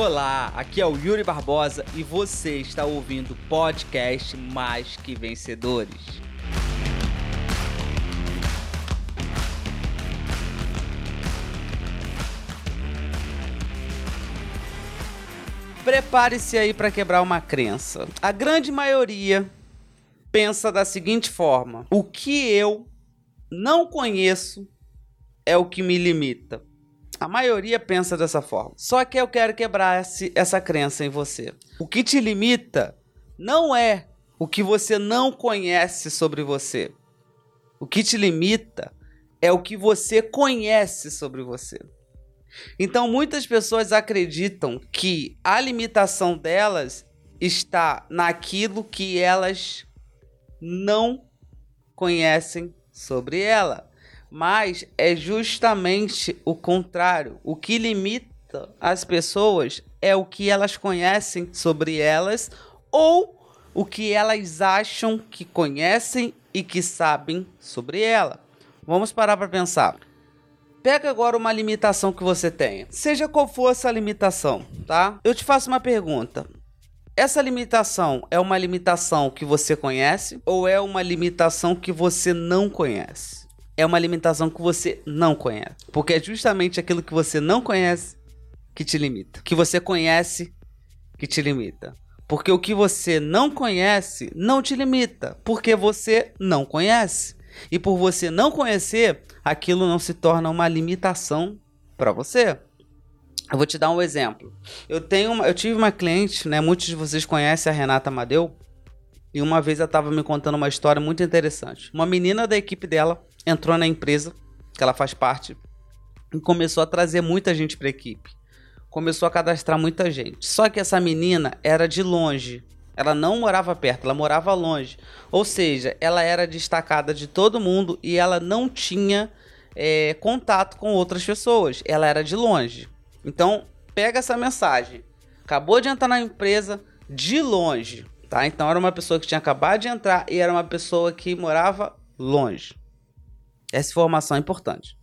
Olá, aqui é o Yuri Barbosa e você está ouvindo o podcast Mais Que Vencedores. Prepare-se aí para quebrar uma crença. A grande maioria pensa da seguinte forma: o que eu não conheço é o que me limita. A maioria pensa dessa forma. Só que eu quero quebrar esse, essa crença em você. O que te limita não é o que você não conhece sobre você. O que te limita é o que você conhece sobre você. Então, muitas pessoas acreditam que a limitação delas está naquilo que elas não conhecem sobre ela mas é justamente o contrário. O que limita as pessoas é o que elas conhecem sobre elas ou o que elas acham que conhecem e que sabem sobre ela. Vamos parar para pensar. Pega agora uma limitação que você tenha. Seja qual for essa limitação, tá? Eu te faço uma pergunta. Essa limitação é uma limitação que você conhece ou é uma limitação que você não conhece? É uma alimentação que você não conhece. Porque é justamente aquilo que você não conhece que te limita. Que você conhece que te limita. Porque o que você não conhece não te limita. Porque você não conhece. E por você não conhecer, aquilo não se torna uma limitação para você. Eu vou te dar um exemplo. Eu tenho uma, eu tive uma cliente, né? Muitos de vocês conhecem a Renata Amadeu. E uma vez ela estava me contando uma história muito interessante. Uma menina da equipe dela entrou na empresa que ela faz parte e começou a trazer muita gente para a equipe. Começou a cadastrar muita gente. Só que essa menina era de longe. Ela não morava perto, ela morava longe. Ou seja, ela era destacada de todo mundo e ela não tinha é, contato com outras pessoas. Ela era de longe. Então, pega essa mensagem. Acabou de entrar na empresa de longe, tá? Então era uma pessoa que tinha acabado de entrar e era uma pessoa que morava longe. Essa informação é importante.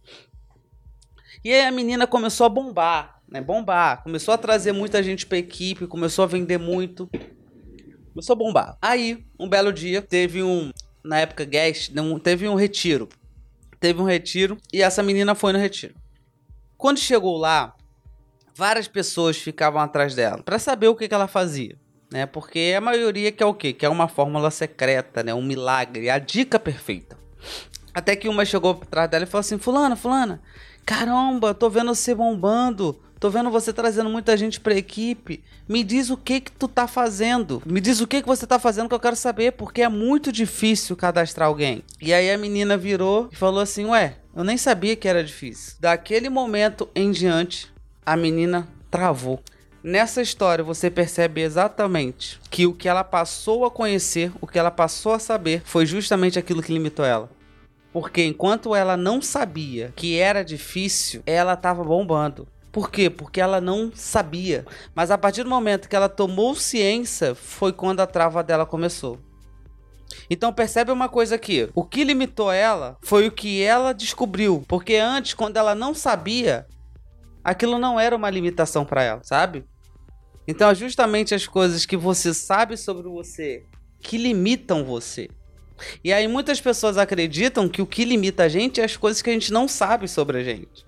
E aí a menina começou a bombar, né? Bombar. Começou a trazer muita gente pra equipe, começou a vender muito. Começou a bombar. Aí, um belo dia, teve um. Na época, guest, teve um retiro. Teve um retiro e essa menina foi no retiro. Quando chegou lá, várias pessoas ficavam atrás dela para saber o que, que ela fazia. Né? Porque a maioria quer o quê? Quer uma fórmula secreta, né? um milagre, a dica perfeita. Até que uma chegou atrás dela e falou assim: Fulana, Fulana, caramba, tô vendo você bombando. Tô vendo você trazendo muita gente pra equipe. Me diz o que que tu tá fazendo. Me diz o que que você tá fazendo que eu quero saber, porque é muito difícil cadastrar alguém. E aí a menina virou e falou assim: Ué, eu nem sabia que era difícil. Daquele momento em diante, a menina travou. Nessa história você percebe exatamente que o que ela passou a conhecer, o que ela passou a saber, foi justamente aquilo que limitou ela. Porque enquanto ela não sabia que era difícil, ela estava bombando. Por quê? Porque ela não sabia. Mas a partir do momento que ela tomou ciência, foi quando a trava dela começou. Então percebe uma coisa aqui. O que limitou ela foi o que ela descobriu. Porque antes, quando ela não sabia, aquilo não era uma limitação para ela, sabe? Então é justamente as coisas que você sabe sobre você que limitam você. E aí muitas pessoas acreditam que o que limita a gente é as coisas que a gente não sabe sobre a gente.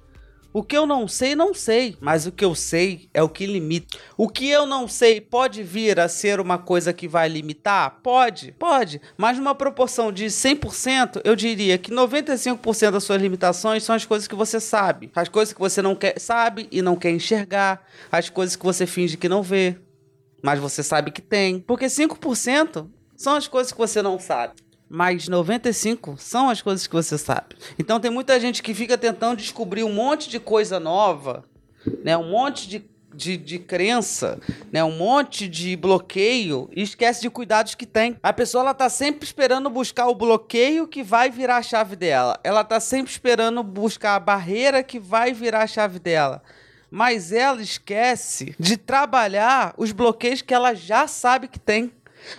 O que eu não sei, não sei, mas o que eu sei é o que limita. O que eu não sei pode vir a ser uma coisa que vai limitar? Pode, pode, mas numa proporção de 100%, eu diria que 95% das suas limitações são as coisas que você sabe, as coisas que você não quer, sabe e não quer enxergar, as coisas que você finge que não vê, mas você sabe que tem. Porque 5% são as coisas que você não sabe mas 95 são as coisas que você sabe. Então tem muita gente que fica tentando descobrir um monte de coisa nova, né? Um monte de, de, de crença, né? Um monte de bloqueio e esquece de cuidados que tem. A pessoa ela tá sempre esperando buscar o bloqueio que vai virar a chave dela. Ela tá sempre esperando buscar a barreira que vai virar a chave dela mas ela esquece de trabalhar os bloqueios que ela já sabe que tem.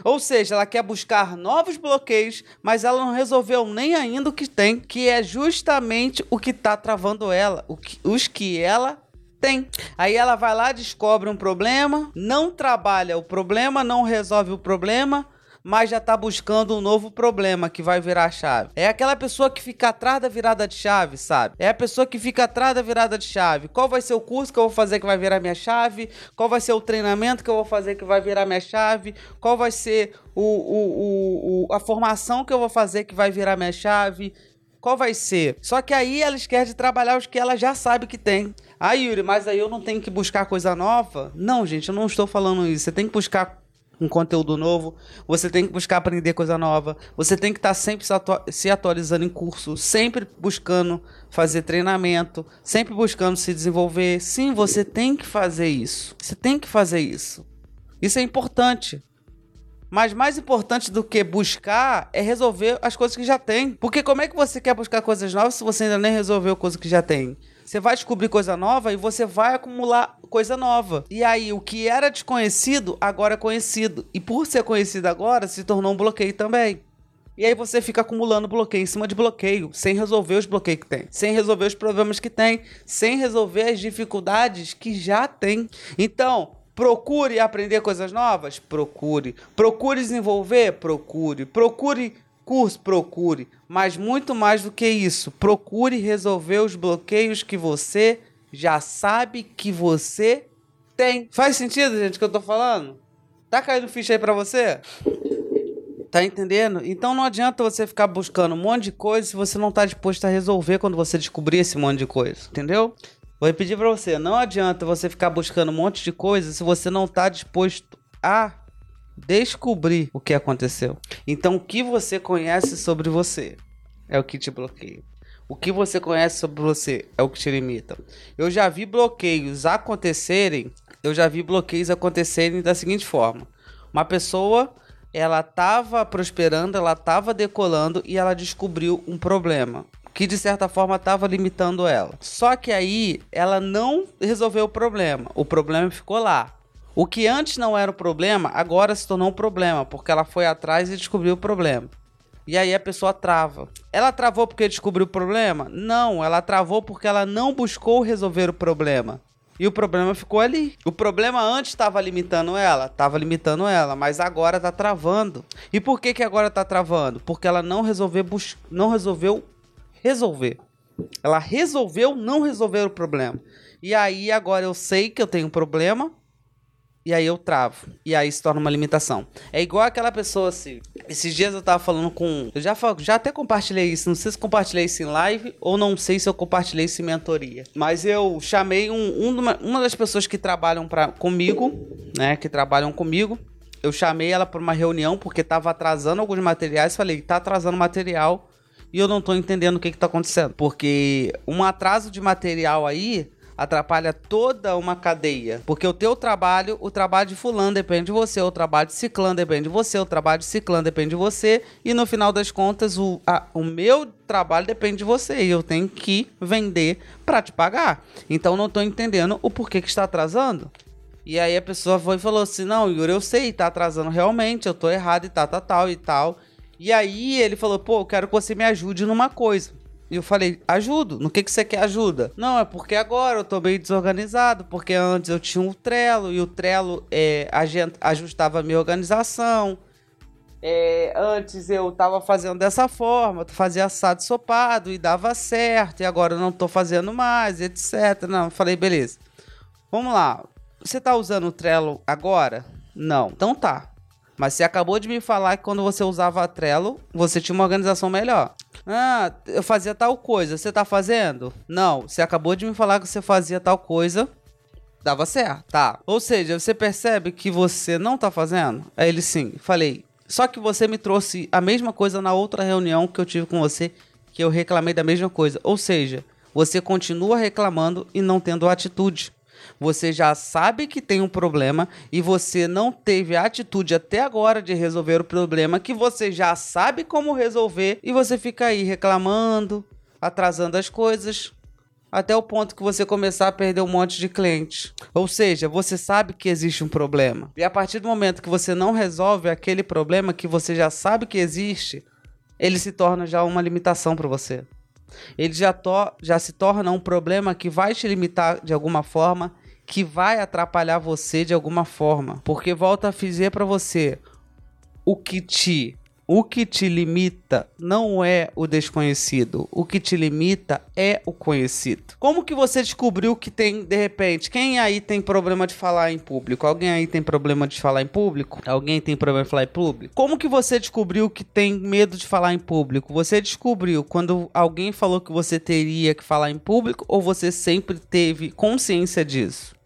Ou seja, ela quer buscar novos bloqueios, mas ela não resolveu nem ainda o que tem, que é justamente o que está travando ela, que, os que ela Tem. Aí ela vai lá, descobre um problema, não trabalha o problema, não resolve o problema, mas já tá buscando um novo problema que vai virar chave. É aquela pessoa que fica atrás da virada de chave, sabe? É a pessoa que fica atrás da virada de chave. Qual vai ser o curso que eu vou fazer que vai virar minha chave? Qual vai ser o treinamento que eu vou fazer que vai virar minha chave? Qual vai ser o, o, o, o a formação que eu vou fazer que vai virar minha chave? Qual vai ser? Só que aí ela esquece de trabalhar os que ela já sabe que tem. Ah, Yuri, mas aí eu não tenho que buscar coisa nova? Não, gente, eu não estou falando isso. Você tem que buscar um conteúdo novo, você tem que buscar aprender coisa nova, você tem que estar tá sempre se atualizando em curso, sempre buscando fazer treinamento, sempre buscando se desenvolver. Sim, você tem que fazer isso. Você tem que fazer isso. Isso é importante. Mas mais importante do que buscar é resolver as coisas que já tem. Porque como é que você quer buscar coisas novas se você ainda nem resolveu coisas que já tem? Você vai descobrir coisa nova e você vai acumular coisa nova. E aí, o que era desconhecido, agora é conhecido. E por ser conhecido agora, se tornou um bloqueio também. E aí você fica acumulando bloqueio em cima de bloqueio, sem resolver os bloqueios que tem, sem resolver os problemas que tem, sem resolver as dificuldades que já tem. Então, Procure aprender coisas novas? Procure. Procure desenvolver? Procure. Procure curso? Procure. Mas muito mais do que isso, procure resolver os bloqueios que você já sabe que você tem. Faz sentido, gente, o que eu tô falando? Tá caindo ficha aí pra você? Tá entendendo? Então não adianta você ficar buscando um monte de coisa se você não tá disposto a resolver quando você descobrir esse monte de coisa. Entendeu? Vou repetir pra você: não adianta você ficar buscando um monte de coisa se você não tá disposto a descobrir o que aconteceu. Então, o que você conhece sobre você é o que te bloqueia. O que você conhece sobre você é o que te limita. Eu já vi bloqueios acontecerem. Eu já vi bloqueios acontecerem da seguinte forma: uma pessoa ela estava prosperando, ela estava decolando e ela descobriu um problema que de certa forma estava limitando ela. Só que aí ela não resolveu o problema. O problema ficou lá. O que antes não era o problema, agora se tornou um problema, porque ela foi atrás e descobriu o problema. E aí a pessoa trava. Ela travou porque descobriu o problema? Não, ela travou porque ela não buscou resolver o problema. E o problema ficou ali. O problema antes estava limitando ela, estava limitando ela, mas agora está travando. E por que que agora está travando? Porque ela não resolveu não resolveu resolver. Ela resolveu não resolver o problema. E aí agora eu sei que eu tenho um problema. E aí eu travo. E aí se torna uma limitação. É igual aquela pessoa assim. Esses dias eu tava falando com. Eu já, já até compartilhei isso. Não sei se compartilhei isso em live ou não sei se eu compartilhei isso em mentoria. Mas eu chamei um, um uma, uma das pessoas que trabalham pra, comigo, né? Que trabalham comigo. Eu chamei ela para uma reunião porque tava atrasando alguns materiais. Falei, tá atrasando material e eu não tô entendendo o que que tá acontecendo. Porque um atraso de material aí atrapalha toda uma cadeia. Porque o teu trabalho, o trabalho de fulano depende de você, o trabalho de ciclano depende de você, o trabalho de ciclano depende de você, e no final das contas, o, a, o meu trabalho depende de você, e eu tenho que vender para te pagar. Então não tô entendendo o porquê que está atrasando. E aí a pessoa foi e falou assim: Não, Yuri, eu sei, tá atrasando realmente, eu tô errado e tal, tal, tal e tal. E aí ele falou, pô, eu quero que você me ajude numa coisa. E eu falei, ajudo. No que, que você quer ajuda? Não, é porque agora eu tô meio desorganizado, porque antes eu tinha um Trello e o Trello é, ajustava a minha organização. É, antes eu tava fazendo dessa forma, fazia assado sopado e dava certo, e agora eu não tô fazendo mais, etc. Não, eu falei, beleza. Vamos lá. Você tá usando o Trello agora? Não. Então tá. Mas você acabou de me falar que quando você usava a Trello, você tinha uma organização melhor. Ah, eu fazia tal coisa. Você tá fazendo? Não. Você acabou de me falar que você fazia tal coisa. Dava certo. Tá. Ou seja, você percebe que você não tá fazendo? Aí ele sim. Falei. Só que você me trouxe a mesma coisa na outra reunião que eu tive com você, que eu reclamei da mesma coisa. Ou seja, você continua reclamando e não tendo atitude. Você já sabe que tem um problema e você não teve a atitude até agora de resolver o problema que você já sabe como resolver e você fica aí reclamando, atrasando as coisas, até o ponto que você começar a perder um monte de clientes. Ou seja, você sabe que existe um problema. E a partir do momento que você não resolve aquele problema que você já sabe que existe, ele se torna já uma limitação para você. Ele já, to já se torna um problema que vai te limitar de alguma forma, que vai atrapalhar você de alguma forma. Porque volta a dizer para você, o que te o que te limita não é o desconhecido, o que te limita é o conhecido. Como que você descobriu que tem, de repente, quem aí tem problema de falar em público? Alguém aí tem problema de falar em público? Alguém tem problema de falar em público? Como que você descobriu que tem medo de falar em público? Você descobriu quando alguém falou que você teria que falar em público ou você sempre teve consciência disso?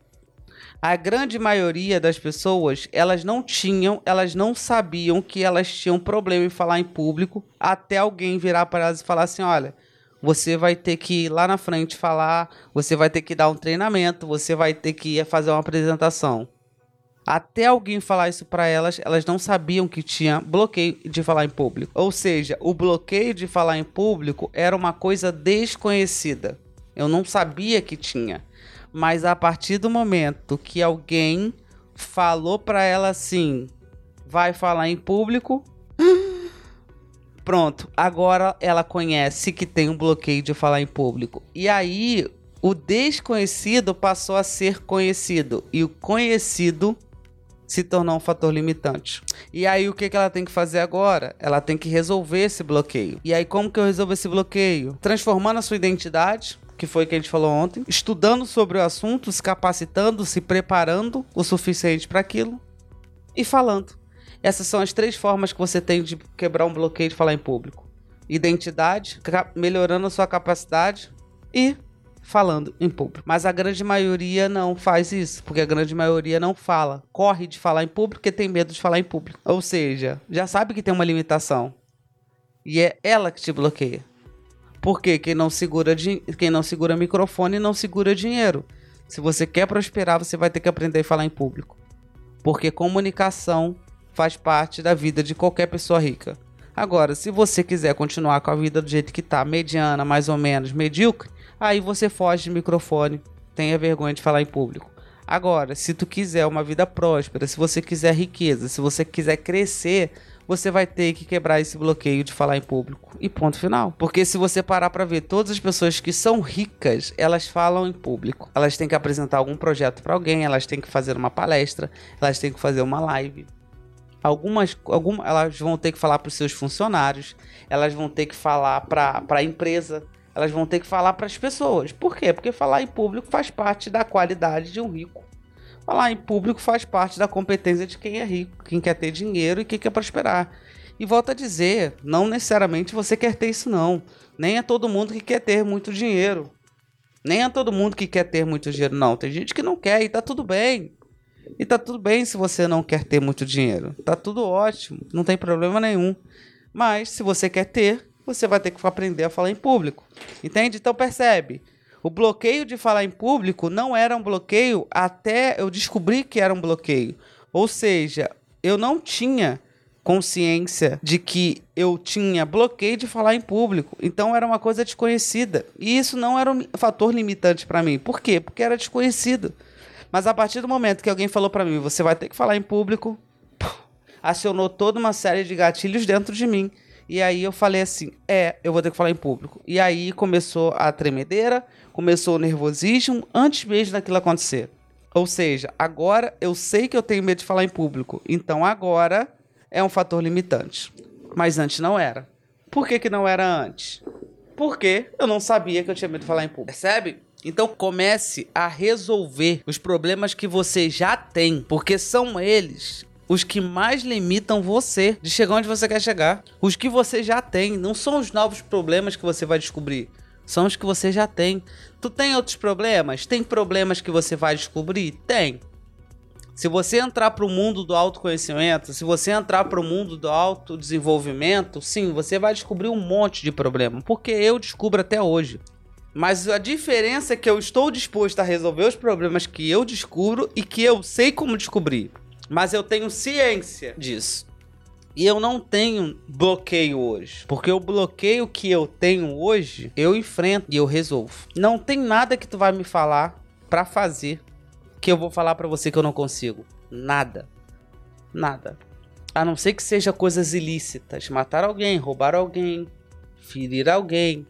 A grande maioria das pessoas, elas não tinham, elas não sabiam que elas tinham problema em falar em público, até alguém virar para elas e falar assim, olha, você vai ter que ir lá na frente falar, você vai ter que dar um treinamento, você vai ter que ir fazer uma apresentação. Até alguém falar isso para elas, elas não sabiam que tinha bloqueio de falar em público. Ou seja, o bloqueio de falar em público era uma coisa desconhecida. Eu não sabia que tinha. Mas a partir do momento que alguém falou para ela assim, vai falar em público, pronto, agora ela conhece que tem um bloqueio de falar em público. E aí o desconhecido passou a ser conhecido e o conhecido se tornou um fator limitante. E aí o que, que ela tem que fazer agora? Ela tem que resolver esse bloqueio. E aí como que eu resolvo esse bloqueio? Transformando a sua identidade que foi que a gente falou ontem, estudando sobre o assunto, se capacitando, se preparando o suficiente para aquilo e falando. Essas são as três formas que você tem de quebrar um bloqueio de falar em público: identidade, melhorando a sua capacidade e falando em público. Mas a grande maioria não faz isso, porque a grande maioria não fala, corre de falar em público porque tem medo de falar em público. Ou seja, já sabe que tem uma limitação. E é ela que te bloqueia. Porque quem não segura, quem não segura microfone não segura dinheiro. Se você quer prosperar, você vai ter que aprender a falar em público. Porque comunicação faz parte da vida de qualquer pessoa rica. Agora, se você quiser continuar com a vida do jeito que tá, mediana, mais ou menos, medíocre, aí você foge de microfone, tenha vergonha de falar em público. Agora, se tu quiser uma vida próspera, se você quiser riqueza, se você quiser crescer, você vai ter que quebrar esse bloqueio de falar em público. E ponto final. Porque se você parar para ver, todas as pessoas que são ricas, elas falam em público. Elas têm que apresentar algum projeto para alguém, elas têm que fazer uma palestra, elas têm que fazer uma live. Algumas, algumas elas vão ter que falar para os seus funcionários, elas vão ter que falar para a empresa, elas vão ter que falar para as pessoas. Por quê? Porque falar em público faz parte da qualidade de um rico Falar em público faz parte da competência de quem é rico, quem quer ter dinheiro e quem quer prosperar. E volto a dizer, não necessariamente você quer ter isso não. Nem é todo mundo que quer ter muito dinheiro. Nem é todo mundo que quer ter muito dinheiro não. Tem gente que não quer e tá tudo bem. E tá tudo bem se você não quer ter muito dinheiro. Tá tudo ótimo, não tem problema nenhum. Mas se você quer ter, você vai ter que aprender a falar em público. Entende? Então percebe. O bloqueio de falar em público não era um bloqueio até eu descobrir que era um bloqueio. Ou seja, eu não tinha consciência de que eu tinha bloqueio de falar em público. Então era uma coisa desconhecida. E isso não era um fator limitante para mim. Por quê? Porque era desconhecido. Mas a partir do momento que alguém falou para mim, você vai ter que falar em público, acionou toda uma série de gatilhos dentro de mim. E aí eu falei assim: é, eu vou ter que falar em público. E aí começou a tremedeira, começou o nervosismo antes mesmo daquilo acontecer. Ou seja, agora eu sei que eu tenho medo de falar em público. Então agora é um fator limitante. Mas antes não era. Por que, que não era antes? Porque eu não sabia que eu tinha medo de falar em público. Percebe? Então comece a resolver os problemas que você já tem, porque são eles os que mais limitam você de chegar onde você quer chegar. Os que você já tem, não são os novos problemas que você vai descobrir. São os que você já tem. Tu tem outros problemas? Tem problemas que você vai descobrir? Tem. Se você entrar para o mundo do autoconhecimento, se você entrar para o mundo do autodesenvolvimento, sim, você vai descobrir um monte de problema, porque eu descubro até hoje. Mas a diferença é que eu estou disposto a resolver os problemas que eu descubro e que eu sei como descobrir. Mas eu tenho ciência disso. E eu não tenho bloqueio hoje. Porque o bloqueio que eu tenho hoje, eu enfrento e eu resolvo. Não tem nada que tu vai me falar para fazer que eu vou falar para você que eu não consigo. Nada. Nada. A não ser que seja coisas ilícitas. Matar alguém, roubar alguém, ferir alguém.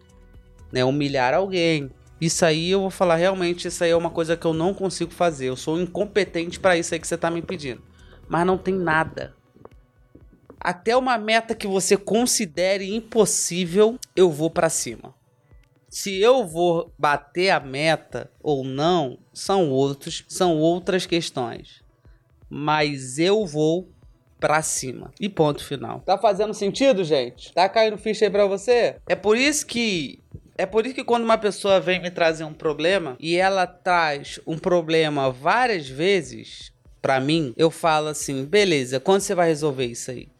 né? Humilhar alguém. Isso aí eu vou falar realmente, isso aí é uma coisa que eu não consigo fazer. Eu sou incompetente para isso aí que você tá me pedindo. Mas não tem nada. Até uma meta que você considere impossível, eu vou para cima. Se eu vou bater a meta ou não, são outros, são outras questões. Mas eu vou pra cima. E ponto final. Tá fazendo sentido, gente? Tá caindo ficha aí pra você? É por isso que é por isso que quando uma pessoa vem me trazer um problema e ela traz um problema várias vezes para mim, eu falo assim: beleza, quando você vai resolver isso aí?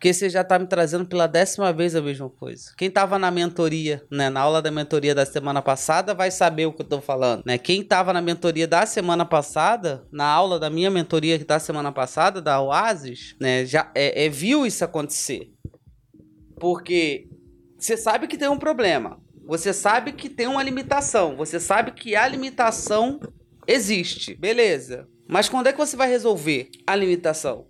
Porque você já tá me trazendo pela décima vez a mesma coisa. Quem tava na mentoria, né, na aula da mentoria da semana passada, vai saber o que eu tô falando, né? Quem tava na mentoria da semana passada, na aula da minha mentoria da semana passada, da Oasis, né, já é, é viu isso acontecer. Porque você sabe que tem um problema. Você sabe que tem uma limitação. Você sabe que a limitação existe. Beleza. Mas quando é que você vai resolver a limitação?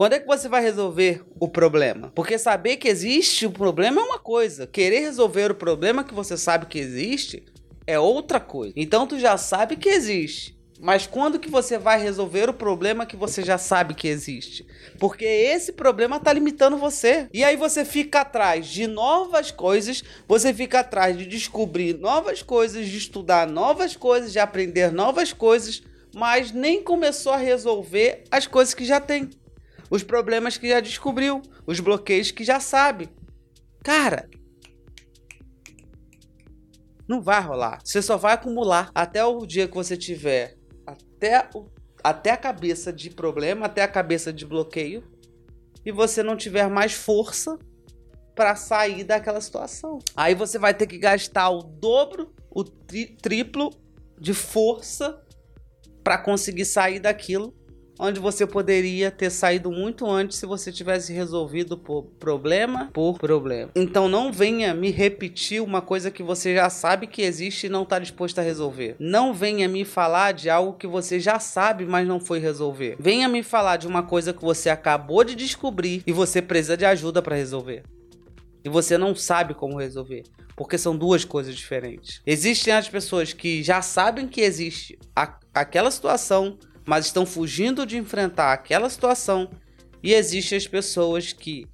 Quando é que você vai resolver o problema? Porque saber que existe o problema é uma coisa. Querer resolver o problema que você sabe que existe é outra coisa. Então tu já sabe que existe. Mas quando que você vai resolver o problema que você já sabe que existe? Porque esse problema está limitando você. E aí você fica atrás de novas coisas, você fica atrás de descobrir novas coisas, de estudar novas coisas, de aprender novas coisas, mas nem começou a resolver as coisas que já tem. Os problemas que já descobriu, os bloqueios que já sabe. Cara, não vai rolar. Você só vai acumular até o dia que você tiver até, o, até a cabeça de problema, até a cabeça de bloqueio, e você não tiver mais força para sair daquela situação. Aí você vai ter que gastar o dobro, o tri triplo de força para conseguir sair daquilo onde você poderia ter saído muito antes se você tivesse resolvido por problema por problema. Então não venha me repetir uma coisa que você já sabe que existe e não está disposto a resolver. Não venha me falar de algo que você já sabe, mas não foi resolver. Venha me falar de uma coisa que você acabou de descobrir e você precisa de ajuda para resolver. E você não sabe como resolver porque são duas coisas diferentes. Existem as pessoas que já sabem que existe a, aquela situação, mas estão fugindo de enfrentar aquela situação. E existem as pessoas que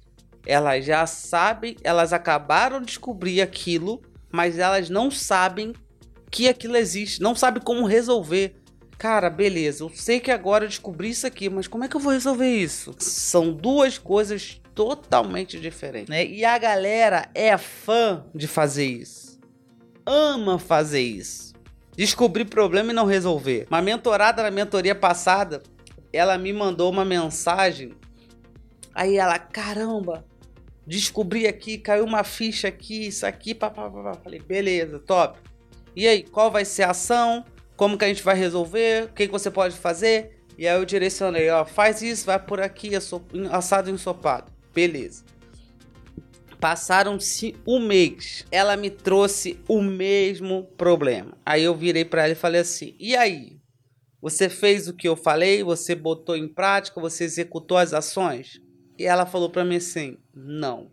elas já sabem, elas acabaram de descobrir aquilo, mas elas não sabem que aquilo existe, não sabem como resolver. Cara, beleza, eu sei que agora eu descobri isso aqui, mas como é que eu vou resolver isso? São duas coisas totalmente diferentes, né? E a galera é fã de fazer isso. Ama fazer isso descobrir problema e não resolver. Uma mentorada na mentoria passada, ela me mandou uma mensagem. Aí ela, caramba, descobri aqui, caiu uma ficha aqui, isso aqui, papapá. Falei, beleza, top. E aí, qual vai ser a ação? Como que a gente vai resolver? O que, você pode fazer? E aí eu direcionei, ó, faz isso, vai por aqui, assado e ensopado. Beleza. Passaram-se um mês. Ela me trouxe o mesmo problema. Aí eu virei para ela e falei assim: "E aí? Você fez o que eu falei? Você botou em prática? Você executou as ações?" E ela falou para mim assim: "Não."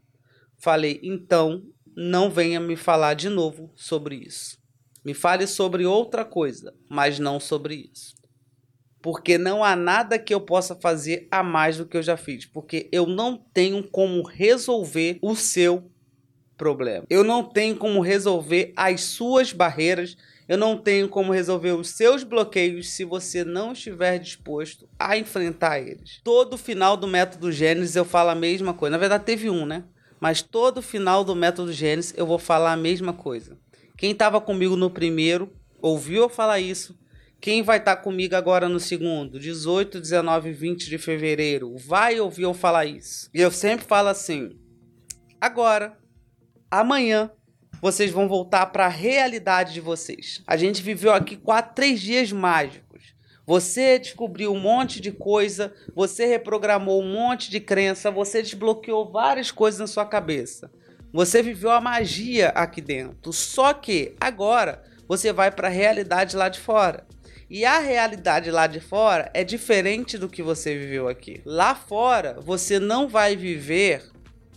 Falei: "Então, não venha me falar de novo sobre isso. Me fale sobre outra coisa, mas não sobre isso." Porque não há nada que eu possa fazer a mais do que eu já fiz, porque eu não tenho como resolver o seu problema. Eu não tenho como resolver as suas barreiras, eu não tenho como resolver os seus bloqueios se você não estiver disposto a enfrentar eles. Todo final do método Gênesis eu falo a mesma coisa. Na verdade teve um, né? Mas todo final do método Gênesis eu vou falar a mesma coisa. Quem estava comigo no primeiro ouviu eu falar isso, quem vai estar tá comigo agora no segundo? 18, 19 e 20 de fevereiro. Vai ouvir eu falar isso. E eu sempre falo assim: agora, amanhã, vocês vão voltar para a realidade de vocês. A gente viveu aqui quatro, três dias mágicos. Você descobriu um monte de coisa, você reprogramou um monte de crença, você desbloqueou várias coisas na sua cabeça. Você viveu a magia aqui dentro. Só que agora você vai para a realidade lá de fora. E a realidade lá de fora é diferente do que você viveu aqui. Lá fora, você não vai viver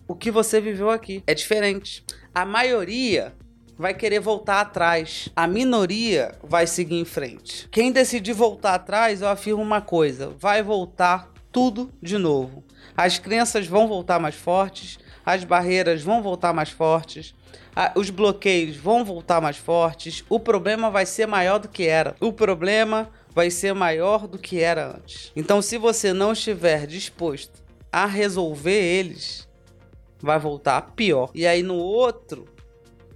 o que você viveu aqui. É diferente. A maioria vai querer voltar atrás. A minoria vai seguir em frente. Quem decidir voltar atrás, eu afirmo uma coisa: vai voltar tudo de novo. As crenças vão voltar mais fortes, as barreiras vão voltar mais fortes, os bloqueios vão voltar mais fortes. O problema vai ser maior do que era. O problema vai ser maior do que era antes. Então, se você não estiver disposto a resolver eles, vai voltar pior. E aí no outro,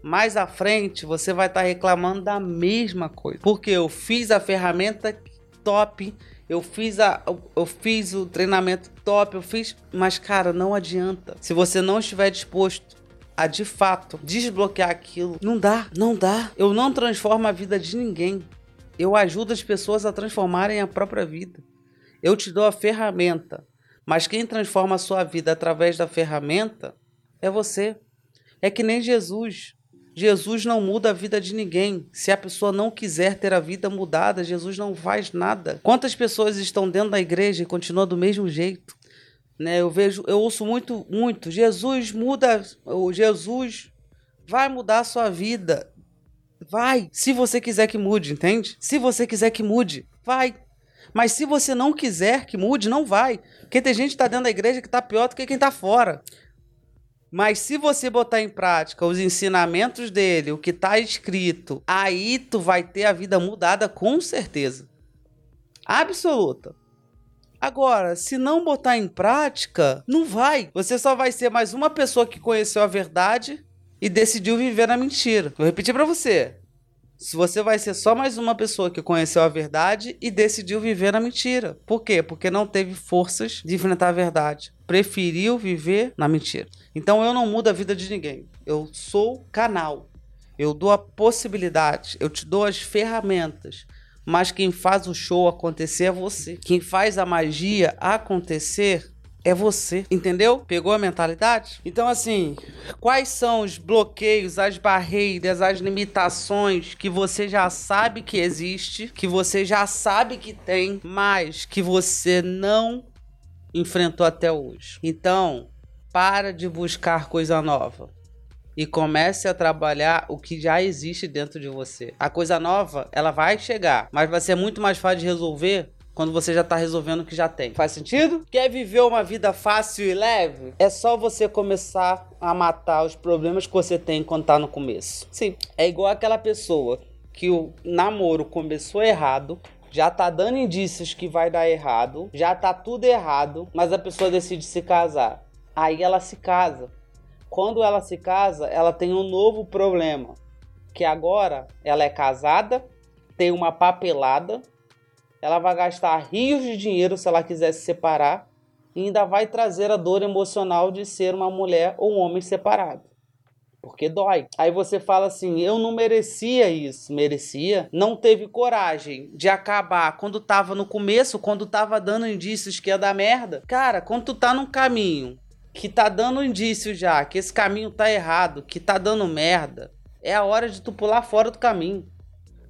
mais à frente, você vai estar tá reclamando da mesma coisa. Porque eu fiz a ferramenta top, eu fiz a eu fiz o treinamento top, eu fiz, mas cara, não adianta. Se você não estiver disposto a de fato desbloquear aquilo, não dá, não dá. Eu não transformo a vida de ninguém. Eu ajudo as pessoas a transformarem a própria vida. Eu te dou a ferramenta, mas quem transforma a sua vida através da ferramenta é você. É que nem Jesus. Jesus não muda a vida de ninguém. Se a pessoa não quiser ter a vida mudada, Jesus não faz nada. Quantas pessoas estão dentro da igreja e continuam do mesmo jeito? Né? Eu vejo, eu ouço muito, muito. Jesus muda, o Jesus vai mudar a sua vida. Vai, se você quiser que mude, entende? Se você quiser que mude, vai. Mas se você não quiser que mude, não vai. Porque tem gente que tá dentro da igreja que tá pior do que quem tá fora. Mas se você botar em prática os ensinamentos dele, o que tá escrito, aí tu vai ter a vida mudada com certeza. Absoluta. Agora, se não botar em prática, não vai. Você só vai ser mais uma pessoa que conheceu a verdade e decidiu viver na mentira. Vou repetir para você. Se você vai ser só mais uma pessoa que conheceu a verdade e decidiu viver na mentira. Por quê? Porque não teve forças de enfrentar a verdade. Preferiu viver na mentira. Então eu não mudo a vida de ninguém. Eu sou canal. Eu dou a possibilidade, eu te dou as ferramentas mas quem faz o show acontecer é você. Quem faz a magia acontecer é você, entendeu? Pegou a mentalidade? Então, assim, quais são os bloqueios, as barreiras, as limitações que você já sabe que existe, que você já sabe que tem, mas que você não enfrentou até hoje? Então, para de buscar coisa nova e comece a trabalhar o que já existe dentro de você. A coisa nova, ela vai chegar, mas vai ser muito mais fácil de resolver quando você já tá resolvendo o que já tem. Faz sentido? Quer viver uma vida fácil e leve? É só você começar a matar os problemas que você tem quando tá no começo. Sim, é igual aquela pessoa que o namoro começou errado, já tá dando indícios que vai dar errado, já tá tudo errado, mas a pessoa decide se casar. Aí ela se casa. Quando ela se casa, ela tem um novo problema, que agora ela é casada, tem uma papelada ela vai gastar rios de dinheiro se ela quiser se separar e ainda vai trazer a dor emocional de ser uma mulher ou um homem separado. Porque dói. Aí você fala assim: eu não merecia isso. Merecia. Não teve coragem de acabar quando tava no começo, quando tava dando indícios que ia dar merda. Cara, quando tu tá num caminho que tá dando indício já, que esse caminho tá errado, que tá dando merda, é a hora de tu pular fora do caminho.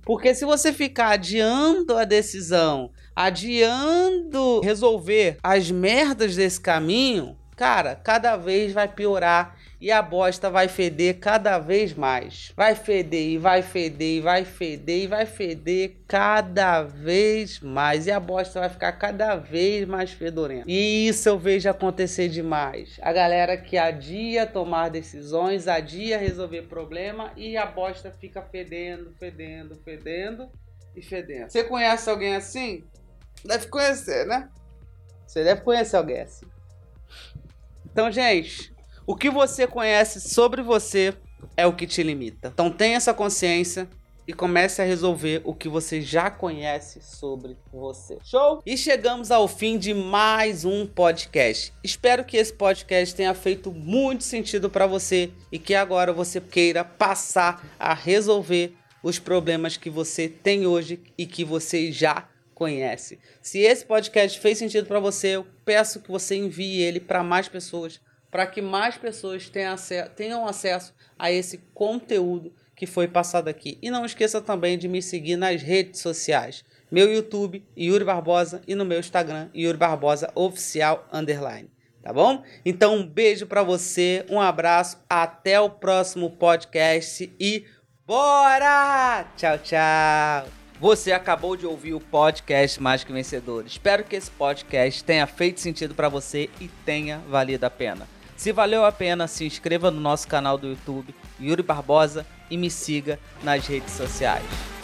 Porque se você ficar adiando a decisão, adiando resolver as merdas desse caminho, cara, cada vez vai piorar e a bosta vai feder cada vez mais. Vai feder e vai feder e vai feder e vai feder cada vez mais. E a bosta vai ficar cada vez mais fedorenta. E isso eu vejo acontecer demais. A galera que adia tomar decisões, adia resolver problema e a bosta fica fedendo, fedendo, fedendo e fedendo. Você conhece alguém assim? Deve conhecer, né? Você deve conhecer alguém assim. Então, gente, o que você conhece sobre você é o que te limita. Então tenha essa consciência e comece a resolver o que você já conhece sobre você. Show? E chegamos ao fim de mais um podcast. Espero que esse podcast tenha feito muito sentido para você e que agora você queira passar a resolver os problemas que você tem hoje e que você já conhece. Se esse podcast fez sentido para você, eu peço que você envie ele para mais pessoas, para que mais pessoas tenham acesso, tenham acesso a esse conteúdo que foi passado aqui. E não esqueça também de me seguir nas redes sociais. Meu YouTube, Yuri Barbosa, e no meu Instagram, Yuri Barbosa Oficial Underline. Tá bom? Então, um beijo para você, um abraço, até o próximo podcast e Bora! Tchau, tchau. Você acabou de ouvir o podcast Mais que Vencedor. Espero que esse podcast tenha feito sentido para você e tenha valido a pena. Se valeu a pena, se inscreva no nosso canal do YouTube, Yuri Barbosa, e me siga nas redes sociais.